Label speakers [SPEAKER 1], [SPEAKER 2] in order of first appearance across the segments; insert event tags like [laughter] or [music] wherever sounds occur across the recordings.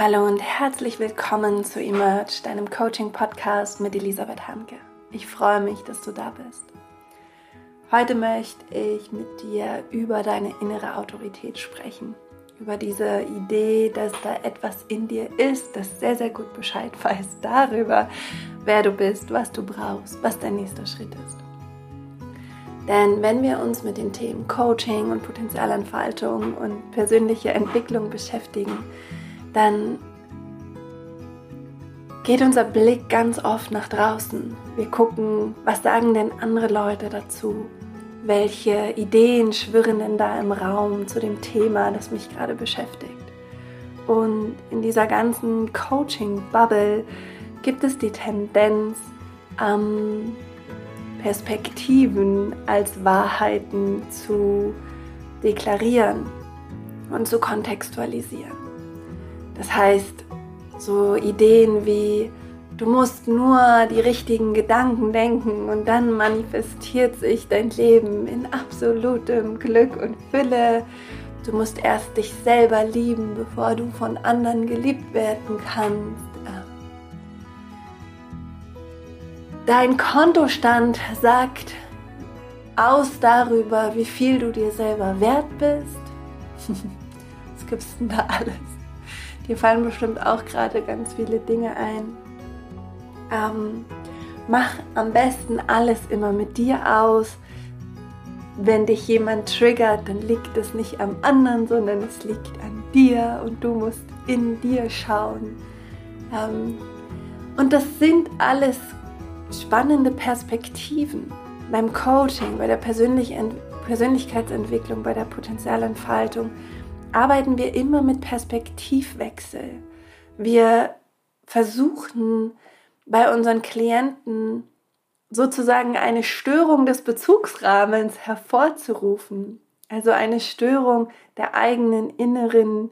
[SPEAKER 1] Hallo und herzlich willkommen zu Emerge, deinem Coaching-Podcast mit Elisabeth Hanke. Ich freue mich, dass du da bist. Heute möchte ich mit dir über deine innere Autorität sprechen. Über diese Idee, dass da etwas in dir ist, das sehr, sehr gut Bescheid [laughs] weiß darüber, wer du bist, was du brauchst, was dein nächster Schritt ist. Denn wenn wir uns mit den Themen Coaching und Potenzialentfaltung und persönliche Entwicklung beschäftigen, dann geht unser Blick ganz oft nach draußen. Wir gucken, was sagen denn andere Leute dazu? Welche Ideen schwirren denn da im Raum zu dem Thema, das mich gerade beschäftigt? Und in dieser ganzen Coaching-Bubble gibt es die Tendenz, ähm, Perspektiven als Wahrheiten zu deklarieren und zu kontextualisieren. Das heißt, so Ideen wie, du musst nur die richtigen Gedanken denken und dann manifestiert sich dein Leben in absolutem Glück und Fülle. Du musst erst dich selber lieben, bevor du von anderen geliebt werden kannst. Dein Kontostand sagt aus darüber, wie viel du dir selber wert bist. [laughs] Was gibst denn da alles? Dir fallen bestimmt auch gerade ganz viele Dinge ein. Ähm, mach am besten alles immer mit dir aus. Wenn dich jemand triggert, dann liegt es nicht am anderen, sondern es liegt an dir und du musst in dir schauen. Ähm, und das sind alles spannende Perspektiven beim Coaching, bei der Persönlichkeitsentwicklung, bei der Potenzialentfaltung arbeiten wir immer mit Perspektivwechsel. Wir versuchen bei unseren Klienten sozusagen eine Störung des Bezugsrahmens hervorzurufen. Also eine Störung der eigenen inneren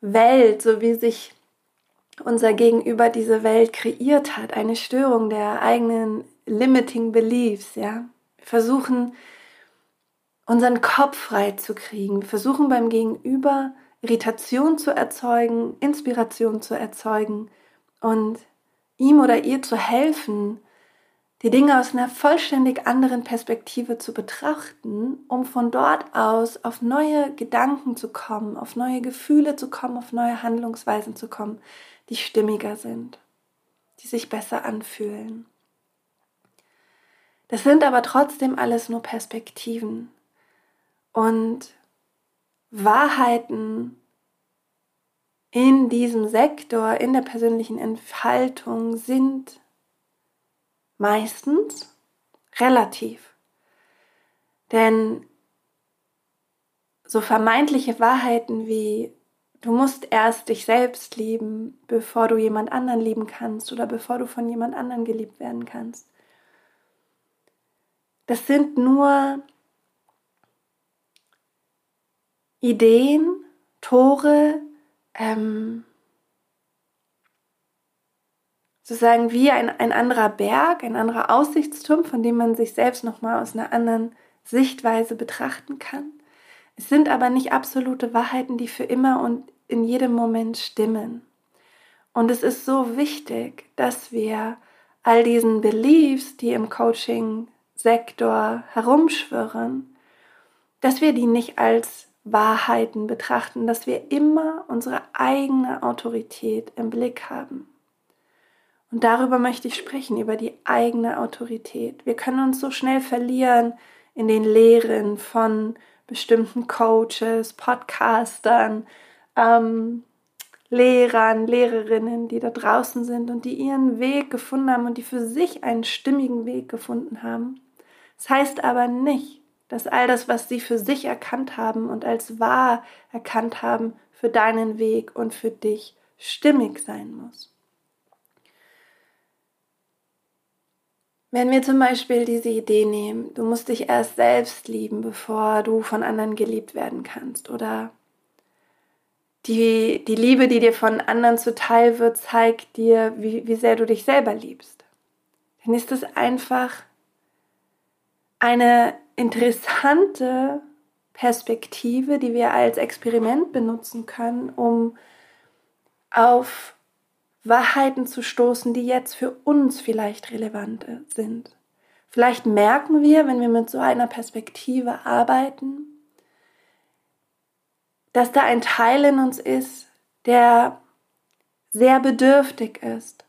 [SPEAKER 1] Welt, so wie sich unser Gegenüber diese Welt kreiert hat. Eine Störung der eigenen limiting beliefs, ja. Wir versuchen unseren Kopf frei zu kriegen. Wir versuchen beim Gegenüber Irritation zu erzeugen, Inspiration zu erzeugen und ihm oder ihr zu helfen, die Dinge aus einer vollständig anderen Perspektive zu betrachten, um von dort aus auf neue Gedanken zu kommen, auf neue Gefühle zu kommen, auf neue Handlungsweisen zu kommen, die stimmiger sind, die sich besser anfühlen. Das sind aber trotzdem alles nur Perspektiven. Und Wahrheiten in diesem Sektor, in der persönlichen Entfaltung sind meistens relativ. Denn so vermeintliche Wahrheiten wie du musst erst dich selbst lieben, bevor du jemand anderen lieben kannst oder bevor du von jemand anderen geliebt werden kannst. Das sind nur Ideen, Tore, ähm, sozusagen wie ein, ein anderer Berg, ein anderer Aussichtsturm, von dem man sich selbst nochmal aus einer anderen Sichtweise betrachten kann. Es sind aber nicht absolute Wahrheiten, die für immer und in jedem Moment stimmen. Und es ist so wichtig, dass wir all diesen Beliefs, die im Coaching-Sektor herumschwirren, dass wir die nicht als Wahrheiten betrachten, dass wir immer unsere eigene Autorität im Blick haben. Und darüber möchte ich sprechen, über die eigene Autorität. Wir können uns so schnell verlieren in den Lehren von bestimmten Coaches, Podcastern, ähm, Lehrern, Lehrerinnen, die da draußen sind und die ihren Weg gefunden haben und die für sich einen stimmigen Weg gefunden haben. Das heißt aber nicht, dass all das, was sie für sich erkannt haben und als wahr erkannt haben, für deinen Weg und für dich stimmig sein muss. Wenn wir zum Beispiel diese Idee nehmen, du musst dich erst selbst lieben, bevor du von anderen geliebt werden kannst, oder die, die Liebe, die dir von anderen zuteil wird, zeigt dir, wie, wie sehr du dich selber liebst, dann ist es einfach eine interessante Perspektive, die wir als Experiment benutzen können, um auf Wahrheiten zu stoßen, die jetzt für uns vielleicht relevant sind. Vielleicht merken wir, wenn wir mit so einer Perspektive arbeiten, dass da ein Teil in uns ist, der sehr bedürftig ist,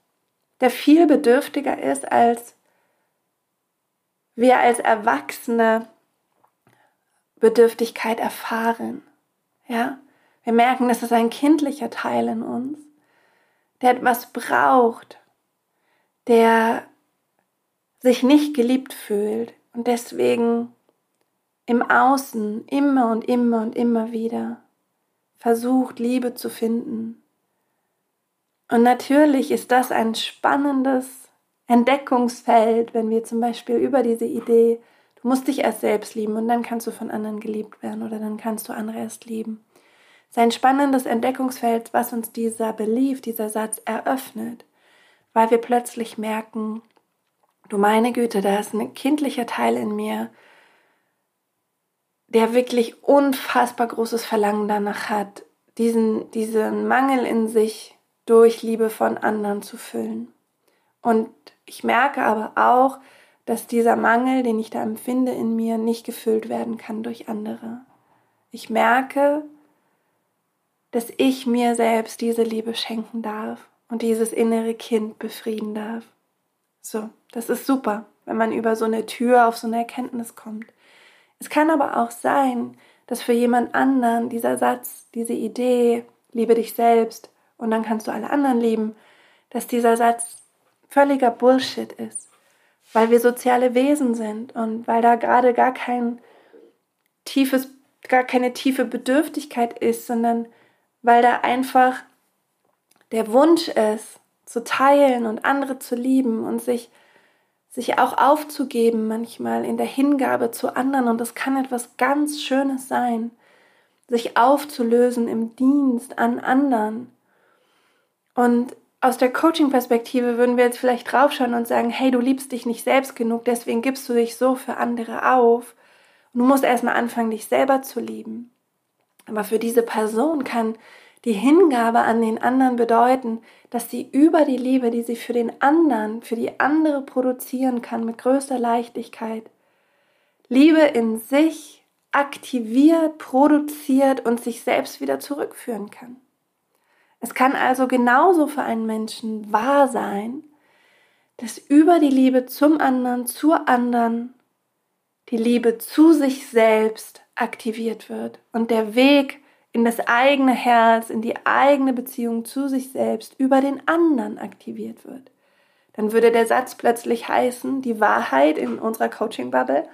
[SPEAKER 1] der viel bedürftiger ist, als wir als Erwachsene Bedürftigkeit erfahren. Ja, wir merken, das ist ein kindlicher Teil in uns, der etwas braucht, der sich nicht geliebt fühlt und deswegen im Außen immer und immer und immer wieder versucht, Liebe zu finden. Und natürlich ist das ein spannendes Entdeckungsfeld, wenn wir zum Beispiel über diese Idee, du musst dich erst selbst lieben und dann kannst du von anderen geliebt werden oder dann kannst du andere erst lieben. Es ist ein spannendes Entdeckungsfeld, was uns dieser Belief, dieser Satz eröffnet, weil wir plötzlich merken, du meine Güte, da ist ein kindlicher Teil in mir, der wirklich unfassbar großes Verlangen danach hat, diesen, diesen Mangel in sich durch Liebe von anderen zu füllen. Und ich merke aber auch, dass dieser Mangel, den ich da empfinde in mir, nicht gefüllt werden kann durch andere. Ich merke, dass ich mir selbst diese Liebe schenken darf und dieses innere Kind befrieden darf. So, das ist super, wenn man über so eine Tür auf so eine Erkenntnis kommt. Es kann aber auch sein, dass für jemand anderen dieser Satz, diese Idee, liebe dich selbst und dann kannst du alle anderen lieben, dass dieser Satz völliger Bullshit ist, weil wir soziale Wesen sind und weil da gerade gar kein tiefes, gar keine tiefe Bedürftigkeit ist, sondern weil da einfach der Wunsch ist, zu teilen und andere zu lieben und sich sich auch aufzugeben manchmal in der Hingabe zu anderen und das kann etwas ganz Schönes sein, sich aufzulösen im Dienst an anderen. Und aus der Coaching-Perspektive würden wir jetzt vielleicht draufschauen und sagen, hey, du liebst dich nicht selbst genug, deswegen gibst du dich so für andere auf. Und du musst erstmal anfangen, dich selber zu lieben. Aber für diese Person kann die Hingabe an den anderen bedeuten, dass sie über die Liebe, die sie für den anderen, für die andere produzieren kann, mit größter Leichtigkeit, Liebe in sich aktiviert, produziert und sich selbst wieder zurückführen kann. Es kann also genauso für einen Menschen wahr sein, dass über die Liebe zum anderen, zur anderen, die Liebe zu sich selbst aktiviert wird und der Weg in das eigene Herz, in die eigene Beziehung zu sich selbst über den anderen aktiviert wird. Dann würde der Satz plötzlich heißen, die Wahrheit in unserer Coaching-Bubble,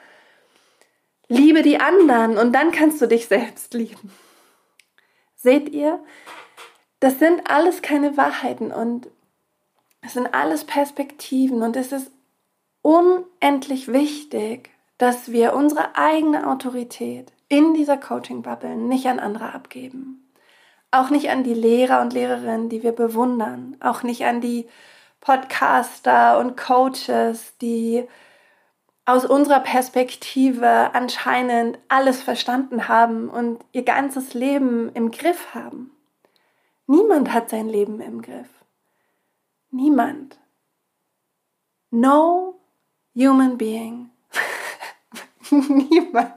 [SPEAKER 1] liebe die anderen und dann kannst du dich selbst lieben. Seht ihr, das sind alles keine Wahrheiten und es sind alles Perspektiven und es ist unendlich wichtig, dass wir unsere eigene Autorität in dieser Coaching-Bubble nicht an andere abgeben. Auch nicht an die Lehrer und Lehrerinnen, die wir bewundern. Auch nicht an die Podcaster und Coaches, die aus unserer Perspektive anscheinend alles verstanden haben und ihr ganzes Leben im Griff haben. Niemand hat sein Leben im Griff. Niemand. No human being. [laughs] Niemand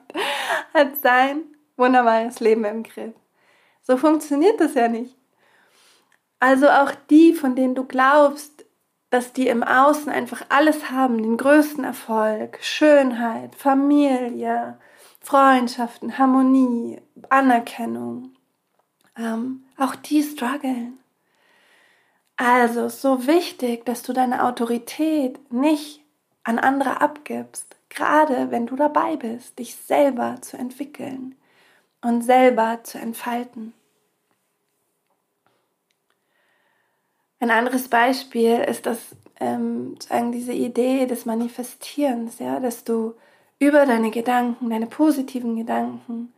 [SPEAKER 1] hat sein wunderbares Leben im Griff. So funktioniert das ja nicht. Also auch die, von denen du glaubst, dass die im Außen einfach alles haben, den größten Erfolg, Schönheit, Familie, Freundschaften, Harmonie, Anerkennung, ähm, auch die strugglen. Also so wichtig, dass du deine Autorität nicht an andere abgibst, gerade wenn du dabei bist, dich selber zu entwickeln und selber zu entfalten. Ein anderes Beispiel ist das, ähm, diese Idee des Manifestierens, ja, dass du über deine Gedanken, deine positiven Gedanken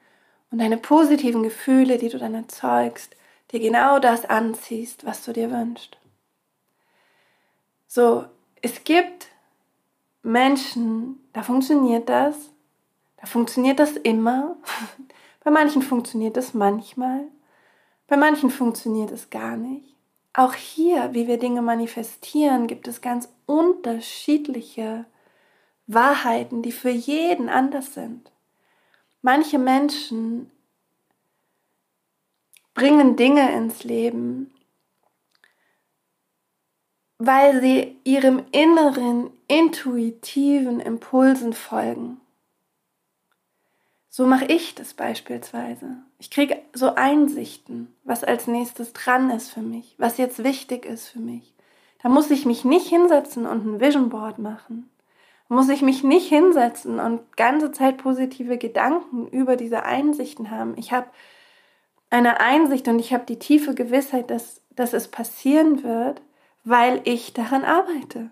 [SPEAKER 1] und deine positiven Gefühle, die du dann erzeugst, dir genau das anziehst, was du dir wünschst. So, es gibt Menschen, da funktioniert das. Da funktioniert das immer. [laughs] Bei manchen funktioniert das manchmal. Bei manchen funktioniert es gar nicht. auch hier, wie wir Dinge manifestieren, gibt es ganz unterschiedliche Wahrheiten, die für jeden anders sind. Manche Menschen bringen Dinge ins Leben, weil sie ihrem inneren, intuitiven Impulsen folgen. So mache ich das beispielsweise. Ich kriege so Einsichten, was als nächstes dran ist für mich, was jetzt wichtig ist für mich. Da muss ich mich nicht hinsetzen und ein Vision Board machen. Muss ich mich nicht hinsetzen und ganze Zeit positive Gedanken über diese Einsichten haben. Ich habe eine Einsicht und ich habe die tiefe Gewissheit, dass, dass es passieren wird, weil ich daran arbeite.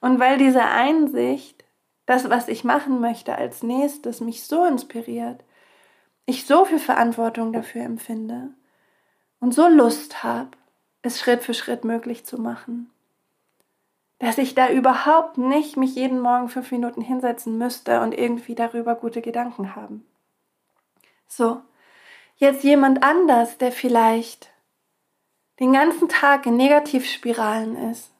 [SPEAKER 1] Und weil diese Einsicht, das, was ich machen möchte als nächstes, mich so inspiriert, ich so viel Verantwortung dafür empfinde und so Lust habe, es Schritt für Schritt möglich zu machen, dass ich da überhaupt nicht mich jeden Morgen fünf Minuten hinsetzen müsste und irgendwie darüber gute Gedanken haben. So, jetzt jemand anders, der vielleicht den ganzen Tag in Negativspiralen ist,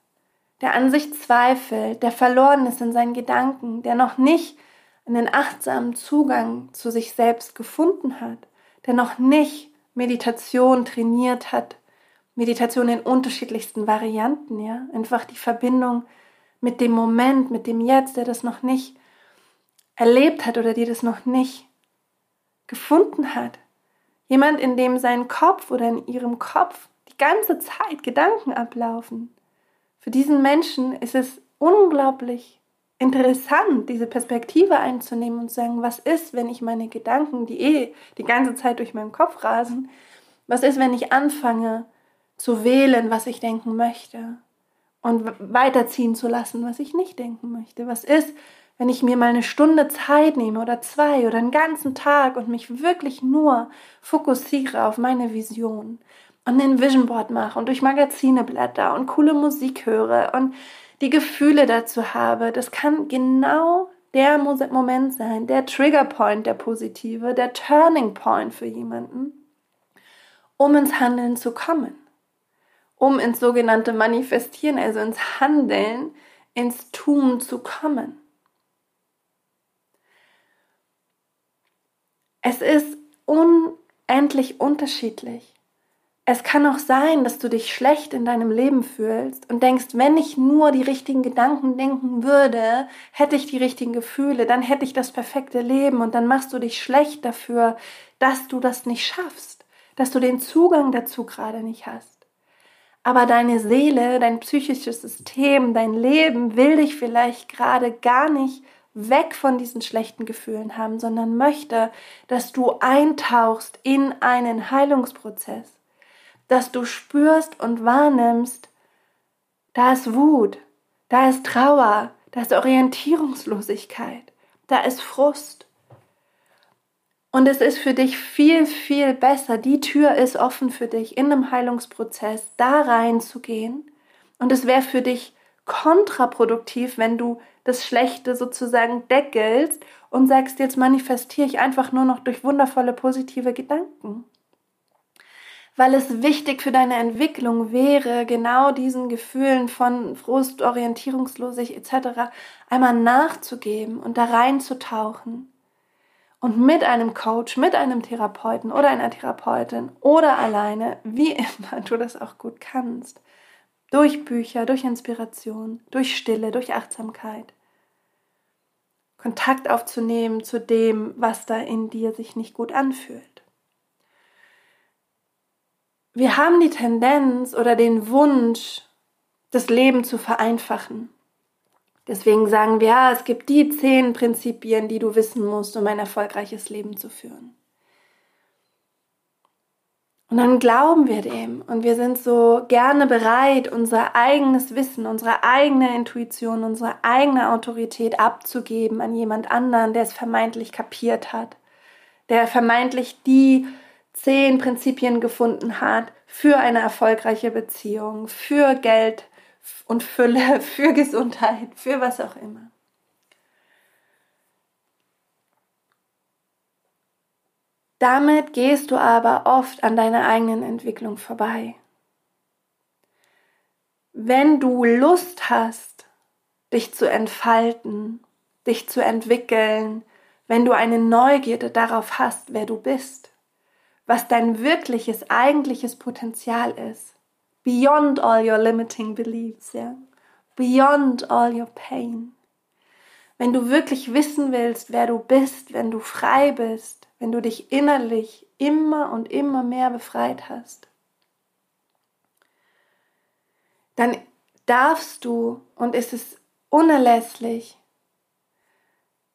[SPEAKER 1] der an sich zweifelt, der verloren ist in seinen Gedanken, der noch nicht einen achtsamen Zugang zu sich selbst gefunden hat, der noch nicht Meditation trainiert hat, Meditation in unterschiedlichsten Varianten, ja, einfach die Verbindung mit dem Moment, mit dem Jetzt, der das noch nicht erlebt hat oder die das noch nicht gefunden hat. Jemand, in dem sein Kopf oder in ihrem Kopf die ganze Zeit Gedanken ablaufen. Für diesen Menschen ist es unglaublich interessant, diese Perspektive einzunehmen und zu sagen, was ist, wenn ich meine Gedanken, die eh die ganze Zeit durch meinen Kopf rasen, was ist, wenn ich anfange zu wählen, was ich denken möchte und weiterziehen zu lassen, was ich nicht denken möchte? Was ist, wenn ich mir mal eine Stunde Zeit nehme oder zwei oder einen ganzen Tag und mich wirklich nur fokussiere auf meine Vision und ein Vision Board mache und durch Magazine blätter und coole Musik höre und die Gefühle dazu habe, das kann genau der Moment sein, der Trigger Point, der positive, der Turning Point für jemanden, um ins Handeln zu kommen, um ins sogenannte Manifestieren, also ins Handeln, ins Tun zu kommen. Es ist unendlich unterschiedlich. Es kann auch sein, dass du dich schlecht in deinem Leben fühlst und denkst, wenn ich nur die richtigen Gedanken denken würde, hätte ich die richtigen Gefühle, dann hätte ich das perfekte Leben und dann machst du dich schlecht dafür, dass du das nicht schaffst, dass du den Zugang dazu gerade nicht hast. Aber deine Seele, dein psychisches System, dein Leben will dich vielleicht gerade gar nicht weg von diesen schlechten Gefühlen haben, sondern möchte, dass du eintauchst in einen Heilungsprozess, dass du spürst und wahrnimmst, da ist Wut, da ist Trauer, da ist Orientierungslosigkeit, da ist Frust. Und es ist für dich viel, viel besser, die Tür ist offen für dich in einem Heilungsprozess, da reinzugehen. Und es wäre für dich kontraproduktiv, wenn du das Schlechte sozusagen deckelst und sagst, jetzt manifestiere ich einfach nur noch durch wundervolle positive Gedanken. Weil es wichtig für deine Entwicklung wäre, genau diesen Gefühlen von Frust, Orientierungslosigkeit etc. einmal nachzugeben und da reinzutauchen. Und mit einem Coach, mit einem Therapeuten oder einer Therapeutin oder alleine, wie [laughs] immer du das auch gut kannst, durch Bücher, durch Inspiration, durch Stille, durch Achtsamkeit. Kontakt aufzunehmen zu dem, was da in dir sich nicht gut anfühlt. Wir haben die Tendenz oder den Wunsch, das Leben zu vereinfachen. Deswegen sagen wir, ja, es gibt die zehn Prinzipien, die du wissen musst, um ein erfolgreiches Leben zu führen. Und dann glauben wir dem und wir sind so gerne bereit, unser eigenes Wissen, unsere eigene Intuition, unsere eigene Autorität abzugeben an jemand anderen, der es vermeintlich kapiert hat, der vermeintlich die zehn Prinzipien gefunden hat für eine erfolgreiche Beziehung, für Geld und Fülle, [laughs] für Gesundheit, für was auch immer. Damit gehst du aber oft an deiner eigenen Entwicklung vorbei. wenn du Lust hast, dich zu entfalten, dich zu entwickeln, wenn du eine Neugierde darauf hast, wer du bist, was dein wirkliches, eigentliches Potenzial ist, beyond all your limiting beliefs, ja, beyond all your pain. Wenn du wirklich wissen willst, wer du bist, wenn du frei bist, wenn du dich innerlich immer und immer mehr befreit hast, dann darfst du und ist es unerlässlich,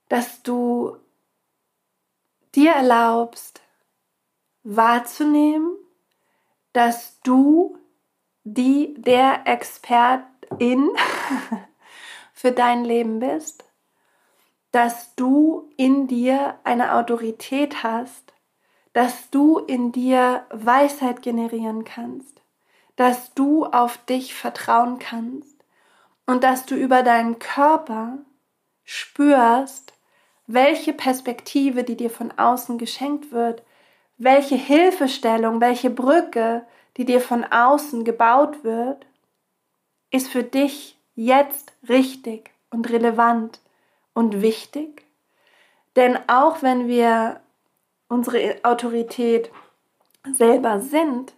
[SPEAKER 1] dass du dir erlaubst, wahrzunehmen, dass du die der Expertin [laughs] für dein Leben bist, dass du in dir eine Autorität hast, dass du in dir Weisheit generieren kannst, dass du auf dich vertrauen kannst und dass du über deinen Körper spürst, welche Perspektive, die dir von außen geschenkt wird, welche Hilfestellung, welche Brücke, die dir von außen gebaut wird, ist für dich jetzt richtig und relevant und wichtig. Denn auch wenn wir unsere Autorität selber sind,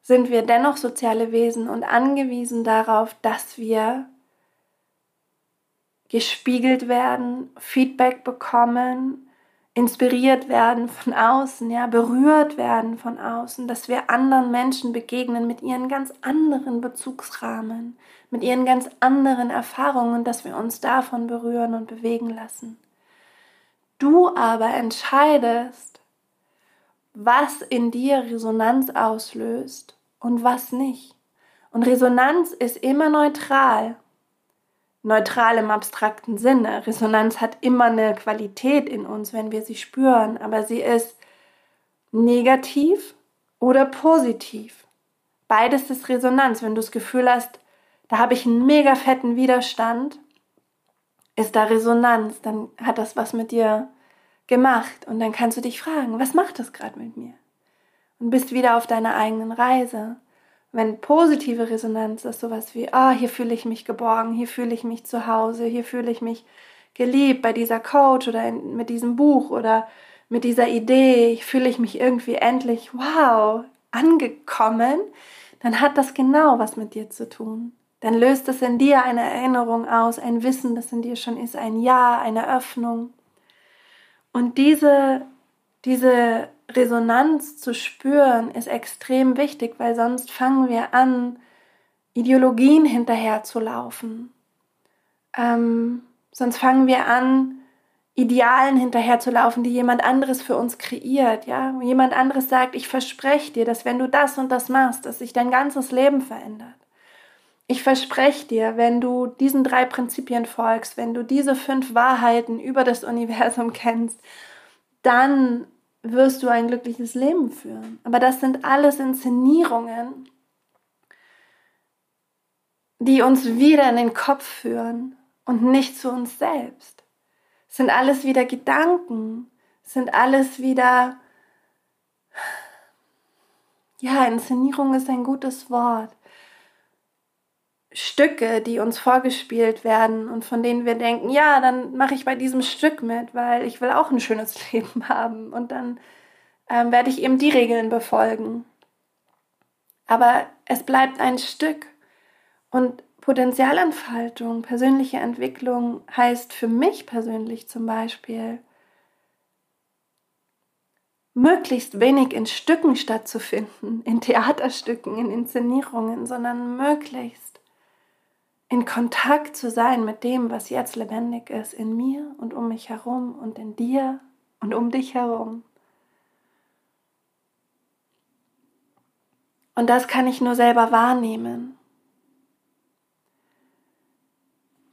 [SPEAKER 1] sind wir dennoch soziale Wesen und angewiesen darauf, dass wir gespiegelt werden, Feedback bekommen, inspiriert werden von außen, ja, berührt werden von außen, dass wir anderen Menschen begegnen mit ihren ganz anderen Bezugsrahmen, mit ihren ganz anderen Erfahrungen, dass wir uns davon berühren und bewegen lassen. Du aber entscheidest, was in dir Resonanz auslöst und was nicht. Und Resonanz ist immer neutral. Neutral im abstrakten Sinne. Resonanz hat immer eine Qualität in uns, wenn wir sie spüren, aber sie ist negativ oder positiv. Beides ist Resonanz. Wenn du das Gefühl hast, da habe ich einen mega fetten Widerstand, ist da Resonanz, dann hat das was mit dir gemacht. Und dann kannst du dich fragen, was macht das gerade mit mir? Und bist wieder auf deiner eigenen Reise. Wenn positive Resonanz ist sowas wie, ah, hier fühle ich mich geborgen, hier fühle ich mich zu Hause, hier fühle ich mich geliebt bei dieser Coach oder in, mit diesem Buch oder mit dieser Idee, ich fühle ich mich irgendwie endlich, wow, angekommen, dann hat das genau was mit dir zu tun. Dann löst es in dir eine Erinnerung aus, ein Wissen, das in dir schon ist, ein Ja, eine Öffnung. Und diese, diese Resonanz zu spüren, ist extrem wichtig, weil sonst fangen wir an, Ideologien hinterherzulaufen. Ähm, sonst fangen wir an, Idealen hinterherzulaufen, die jemand anderes für uns kreiert, ja? Jemand anderes sagt, ich verspreche dir, dass wenn du das und das machst, dass sich dein ganzes Leben verändert. Ich verspreche dir, wenn du diesen drei Prinzipien folgst, wenn du diese fünf Wahrheiten über das Universum kennst, dann wirst du ein glückliches Leben führen. Aber das sind alles Inszenierungen, die uns wieder in den Kopf führen und nicht zu uns selbst. Es sind alles wieder Gedanken, es sind alles wieder, ja, Inszenierung ist ein gutes Wort. Stücke, die uns vorgespielt werden und von denen wir denken, ja, dann mache ich bei diesem Stück mit, weil ich will auch ein schönes [laughs] Leben haben und dann ähm, werde ich eben die Regeln befolgen. Aber es bleibt ein Stück und Potenzialentfaltung, persönliche Entwicklung heißt für mich persönlich zum Beispiel, möglichst wenig in Stücken stattzufinden, in Theaterstücken, in Inszenierungen, sondern möglichst in Kontakt zu sein mit dem, was jetzt lebendig ist, in mir und um mich herum und in dir und um dich herum. Und das kann ich nur selber wahrnehmen.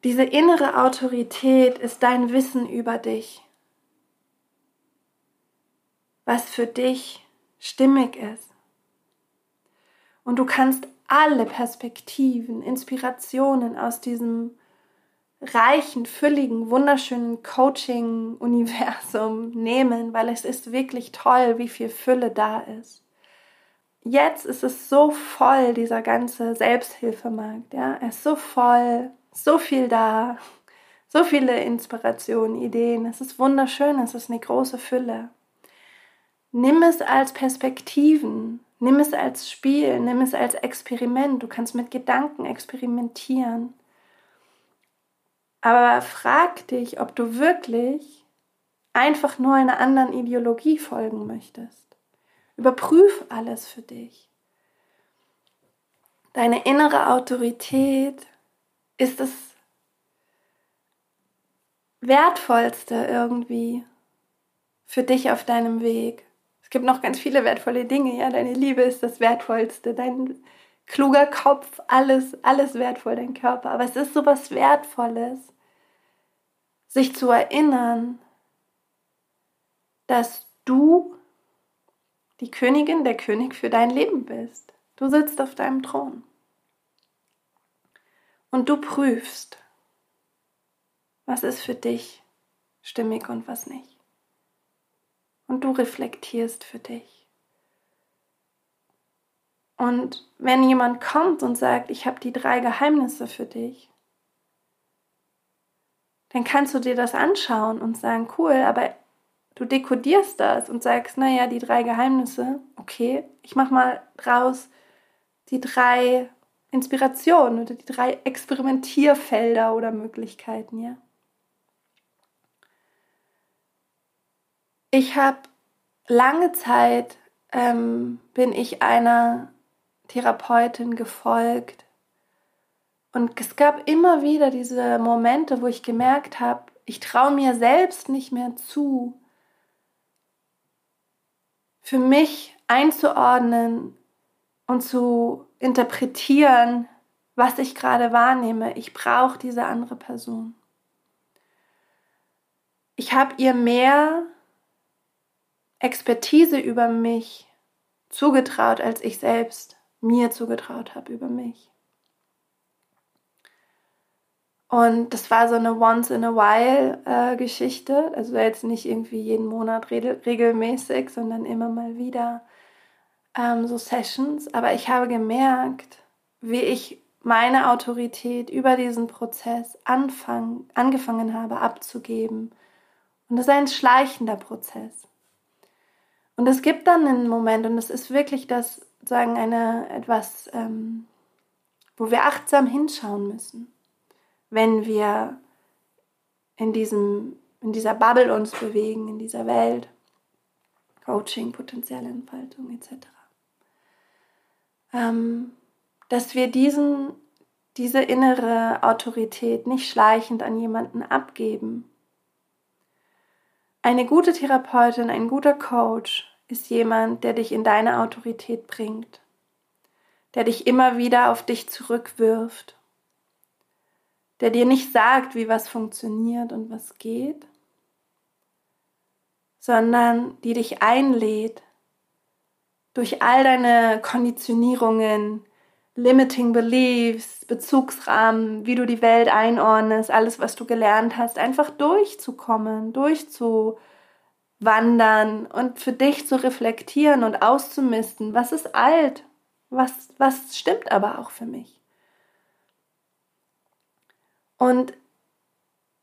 [SPEAKER 1] Diese innere Autorität ist dein Wissen über dich, was für dich stimmig ist. Und du kannst alle Perspektiven, Inspirationen aus diesem reichen, fülligen, wunderschönen Coaching-Universum [laughs] nehmen, weil es ist wirklich toll, wie viel Fülle da ist. jetzt ist es so voll, dieser ganze Selbsthilfemarkt. Ja? Er ist so voll, so viel da, so viele Inspirationen, Ideen. Es ist wunderschön, es ist eine große Fülle. Nimm es als Perspektiven, nimm es als Spiel, nimm es als Experiment. Du kannst mit Gedanken experimentieren. Aber frag dich, ob du wirklich einfach nur einer anderen Ideologie folgen möchtest. Überprüf alles für dich. Deine innere Autorität ist das Wertvollste irgendwie für dich auf deinem Weg. Es gibt noch ganz viele wertvolle Dinge, ja. Deine Liebe ist das Wertvollste, dein kluger Kopf, alles, alles wertvoll, dein Körper. Aber es ist so was Wertvolles, sich zu erinnern, dass du die Königin, der König für dein Leben bist. Du sitzt auf deinem Thron. Und du prüfst, was ist für dich stimmig und was nicht. Und du reflektierst für dich. Und wenn jemand kommt und sagt, ich habe die drei Geheimnisse für dich, dann kannst du dir das anschauen und sagen, cool, aber du dekodierst das und sagst, naja, die drei Geheimnisse, okay, ich mach mal draus die drei Inspirationen oder die drei Experimentierfelder oder Möglichkeiten, ja. Ich habe lange Zeit ähm, bin ich einer Therapeutin gefolgt und es gab immer wieder diese Momente, wo ich gemerkt habe, ich traue mir selbst nicht mehr zu, für mich einzuordnen und zu interpretieren, was ich gerade wahrnehme. Ich brauche diese andere Person. Ich habe ihr mehr Expertise über mich zugetraut, als ich selbst mir zugetraut habe über mich. Und das war so eine Once-in-a-While-Geschichte. Äh, also jetzt nicht irgendwie jeden Monat regelmäßig, sondern immer mal wieder ähm, so Sessions. Aber ich habe gemerkt, wie ich meine Autorität über diesen Prozess anfang, angefangen habe abzugeben. Und das ist ein schleichender Prozess. Und es gibt dann einen Moment, und es ist wirklich das, sagen, eine etwas, ähm, wo wir achtsam hinschauen müssen wenn wir in, diesem, in dieser Bubble uns bewegen, in dieser Welt. Coaching, potenzielle Entfaltung etc. Ähm, dass wir diesen, diese innere Autorität nicht schleichend an jemanden abgeben. Eine gute Therapeutin, ein guter Coach ist jemand, der dich in deine Autorität bringt, der dich immer wieder auf dich zurückwirft der dir nicht sagt, wie was funktioniert und was geht, sondern die dich einlädt, durch all deine Konditionierungen, Limiting Beliefs, Bezugsrahmen, wie du die Welt einordnest, alles, was du gelernt hast, einfach durchzukommen, durchzuwandern und für dich zu reflektieren und auszumisten, was ist alt, was, was stimmt aber auch für mich. Und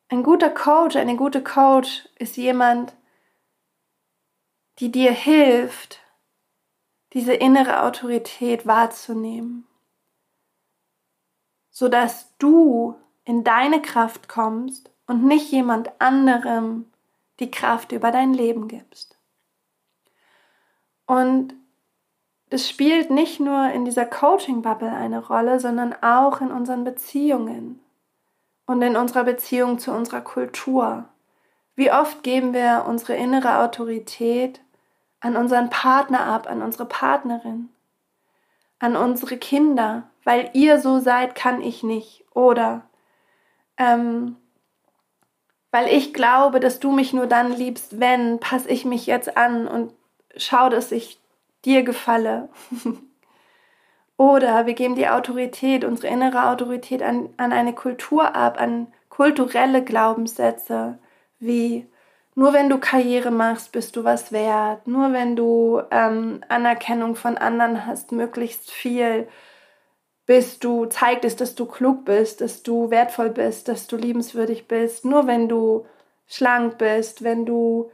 [SPEAKER 1] ein guter Coach, eine gute Coach ist jemand, die dir hilft, diese innere Autorität wahrzunehmen, sodass du in deine Kraft kommst und nicht jemand anderem die Kraft über dein Leben gibst. Und das spielt nicht nur in dieser Coaching-Bubble eine Rolle, sondern auch in unseren Beziehungen und in unserer Beziehung zu unserer Kultur. Wie oft geben wir unsere innere Autorität an unseren Partner ab, an unsere Partnerin, an unsere Kinder, weil ihr so seid, kann ich nicht. Oder ähm, weil ich glaube, dass du mich nur dann liebst, wenn, passe ich mich jetzt an und schau, dass ich dir gefalle. [laughs] Oder wir geben die Autorität, unsere innere Autorität an, an eine Kultur ab, an kulturelle Glaubenssätze wie nur wenn du Karriere machst, bist du was wert. Nur wenn du ähm, Anerkennung von anderen hast, möglichst viel, bist du, zeigt es, dass du klug bist, dass du wertvoll bist, dass du liebenswürdig bist. Nur wenn du schlank bist, wenn du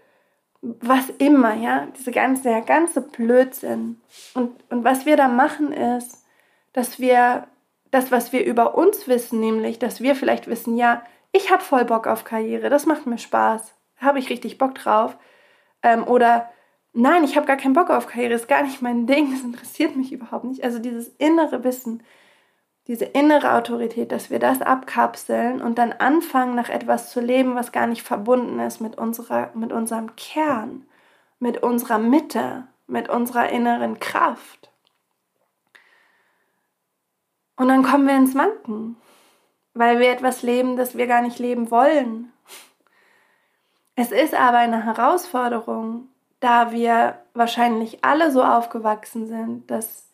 [SPEAKER 1] was immer, ja, diese ganze, der ganze Blödsinn. Und, und was wir da machen ist, dass wir das, was wir über uns wissen, nämlich, dass wir vielleicht wissen, ja, ich habe voll Bock auf Karriere, das macht mir Spaß habe ich richtig Bock drauf. Ähm, oder nein, ich habe gar keinen Bock auf Karriere, ist gar nicht mein Ding, das interessiert mich überhaupt nicht. Also dieses innere Wissen, diese innere Autorität, dass wir das abkapseln und dann anfangen, nach etwas zu leben, was gar nicht verbunden ist mit, unserer, mit unserem Kern, mit unserer Mitte, mit unserer inneren Kraft. Und dann kommen wir ins Manken, weil wir etwas leben, das wir gar nicht leben wollen, es ist aber eine Herausforderung, da wir wahrscheinlich alle so aufgewachsen sind, dass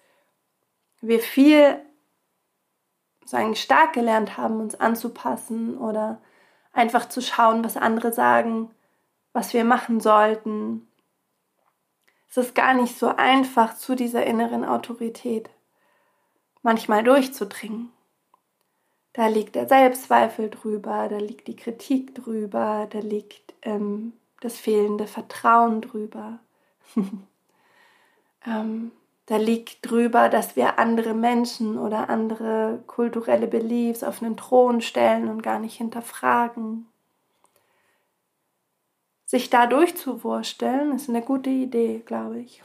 [SPEAKER 1] wir viel sagen, stark gelernt haben, uns anzupassen oder einfach zu schauen, was andere sagen, was wir machen sollten. Es ist gar nicht so einfach, zu dieser inneren Autorität manchmal durchzudringen. Da liegt der Selbstzweifel drüber, da liegt die Kritik drüber, da liegt ähm, das fehlende Vertrauen drüber. [laughs] ähm, da liegt drüber, dass wir andere Menschen oder andere kulturelle Beliefs auf einen Thron stellen und gar nicht hinterfragen. Sich da durchzuwursteln, ist eine gute Idee, glaube ich.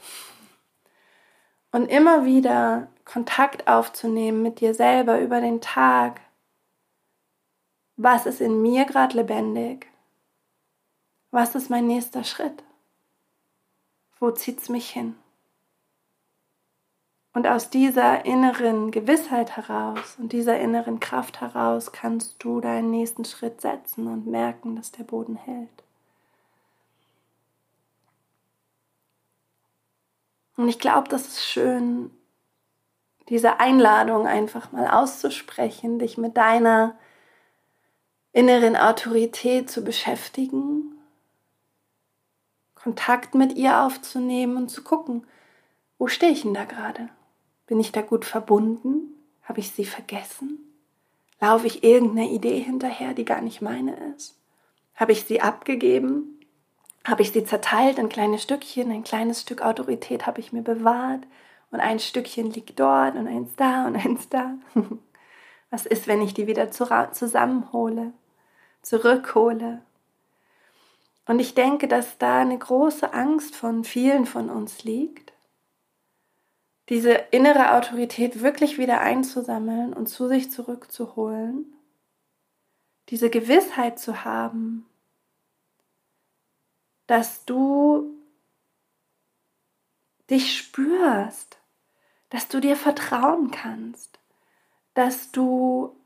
[SPEAKER 1] Und immer wieder Kontakt aufzunehmen mit dir selber über den Tag, was ist in mir gerade lebendig? Was ist mein nächster Schritt? Wo zieht es mich hin? Und aus dieser inneren Gewissheit heraus und dieser inneren Kraft heraus kannst du deinen nächsten Schritt setzen und merken, dass der Boden hält. Und ich glaube, das ist schön, diese Einladung einfach mal auszusprechen, dich mit deiner inneren Autorität zu beschäftigen, Kontakt mit ihr aufzunehmen und zu gucken, wo stehe ich denn da gerade? Bin ich da gut verbunden? Habe ich sie vergessen? Laufe ich irgendeiner Idee hinterher, die gar nicht meine ist? Habe ich sie abgegeben? Habe ich sie zerteilt in kleine Stückchen? Ein kleines Stück Autorität habe ich mir bewahrt und ein Stückchen liegt dort und eins da und [laughs] eins da. Was ist, wenn ich die wieder zusammenhole? zurückhole. Und ich denke, dass da eine große Angst von vielen von uns liegt, diese innere Autorität wirklich wieder einzusammeln und zu sich zurückzuholen, diese Gewissheit zu haben, dass du dich spürst, dass du dir vertrauen kannst, dass du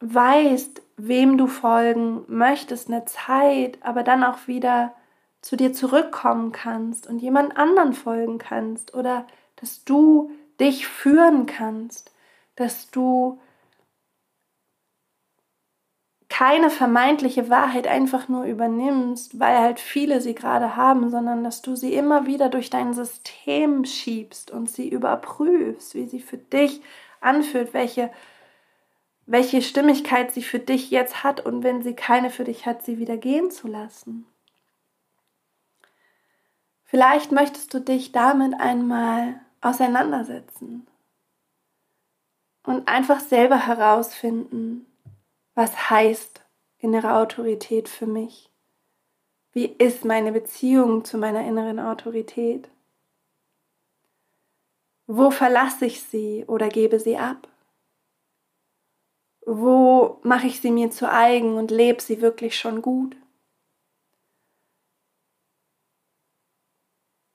[SPEAKER 1] weißt, wem du folgen möchtest, eine Zeit, aber dann auch wieder zu dir zurückkommen kannst und jemand anderen folgen kannst oder dass du dich führen kannst, dass du keine vermeintliche Wahrheit einfach nur übernimmst, weil halt viele sie gerade haben, sondern dass du sie immer wieder durch dein System schiebst und sie überprüfst, wie sie für dich anfühlt, welche welche Stimmigkeit sie für dich jetzt hat und wenn sie keine für dich hat, sie wieder gehen zu lassen. Vielleicht möchtest du dich damit einmal auseinandersetzen und einfach selber herausfinden, was heißt innere Autorität für mich. Wie ist meine Beziehung zu meiner inneren Autorität? Wo verlasse ich sie oder gebe sie ab? Wo mache ich sie mir zu eigen und lebe sie wirklich schon gut?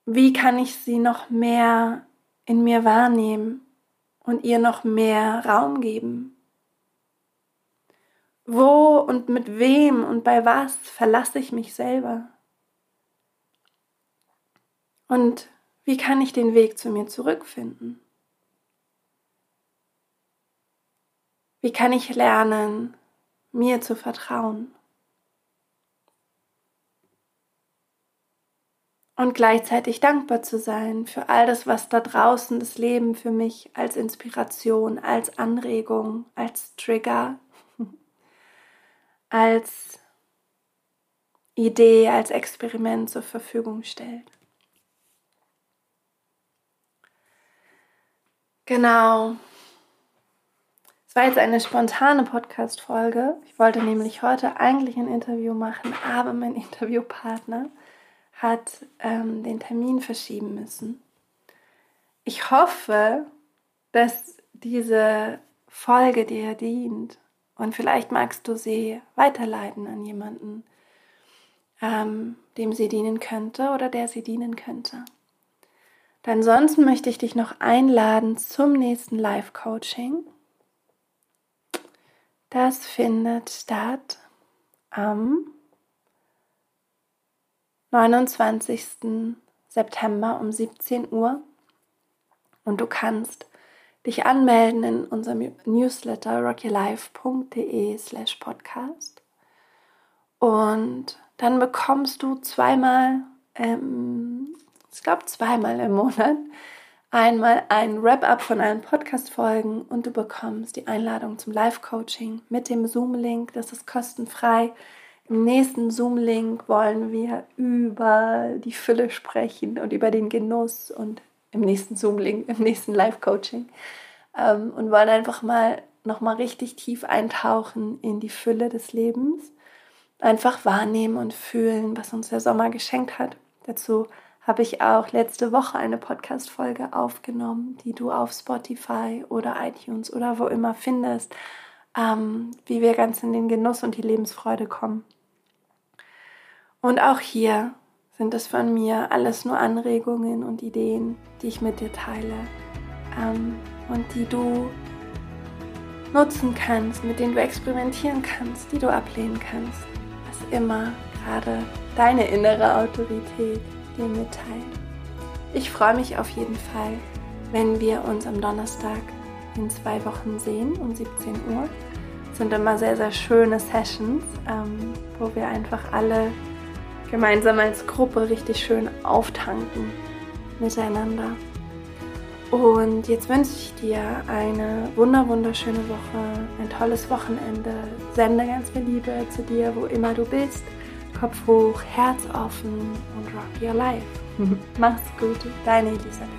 [SPEAKER 1] Wie kann ich sie noch mehr in mir wahrnehmen und ihr noch mehr Raum geben? Wo und mit wem und bei was verlasse ich mich selber? Und wie kann ich den Weg zu mir zurückfinden? Wie kann ich lernen, mir zu vertrauen? Und gleichzeitig dankbar zu sein für all das, was da draußen das Leben für mich als Inspiration, als Anregung, als Trigger, [laughs] als Idee, als Experiment zur Verfügung stellt. Genau. Es war jetzt eine spontane Podcast-Folge. Ich wollte nämlich heute eigentlich ein Interview machen, aber mein [laughs] Interviewpartner hat ähm, den Termin verschieben müssen. Ich hoffe, dass diese Folge dir dient und vielleicht magst du sie weiterleiten an jemanden, ähm, dem sie dienen könnte oder der sie dienen könnte. Ansonsten möchte ich dich noch einladen zum nächsten Live-Coaching. Das findet statt am 29. September um 17 Uhr und du kannst dich anmelden in unserem Newsletter rockylife.de slash podcast und dann bekommst du zweimal, ähm, ich glaube zweimal im Monat, einmal ein Wrap-up von allen Podcast-Folgen und du bekommst die Einladung zum Live-Coaching mit dem Zoom-Link. Das ist kostenfrei. Im nächsten Zoom-Link wollen wir über die Fülle sprechen und über den Genuss und im nächsten Zoom-Link, im nächsten Live-Coaching ähm, und wollen einfach mal nochmal richtig tief eintauchen in die Fülle des Lebens. Einfach wahrnehmen und fühlen, was uns der Sommer geschenkt hat. Dazu habe ich auch letzte Woche eine Podcast-Folge aufgenommen, die du auf Spotify oder iTunes oder wo immer findest, ähm, wie wir ganz in den Genuss und die Lebensfreude kommen. Und auch hier sind es von mir alles nur Anregungen und Ideen, die ich mit dir teile ähm, und die du nutzen kannst, mit denen du experimentieren kannst, die du ablehnen kannst, was immer gerade deine innere Autorität dir mitteilt. Ich freue mich auf jeden Fall, wenn wir uns am Donnerstag in zwei Wochen sehen um 17 Uhr. Das sind immer sehr, sehr schöne Sessions, ähm, wo wir einfach alle gemeinsam als Gruppe richtig schön auftanken miteinander. Und jetzt wünsche ich dir eine wunder wunderschöne Woche, ein tolles Wochenende. Sende ganz viel Liebe zu dir, wo immer du bist. Kopf hoch, Herz offen und rock your life. [laughs] Mach's gut, deine Elisabeth.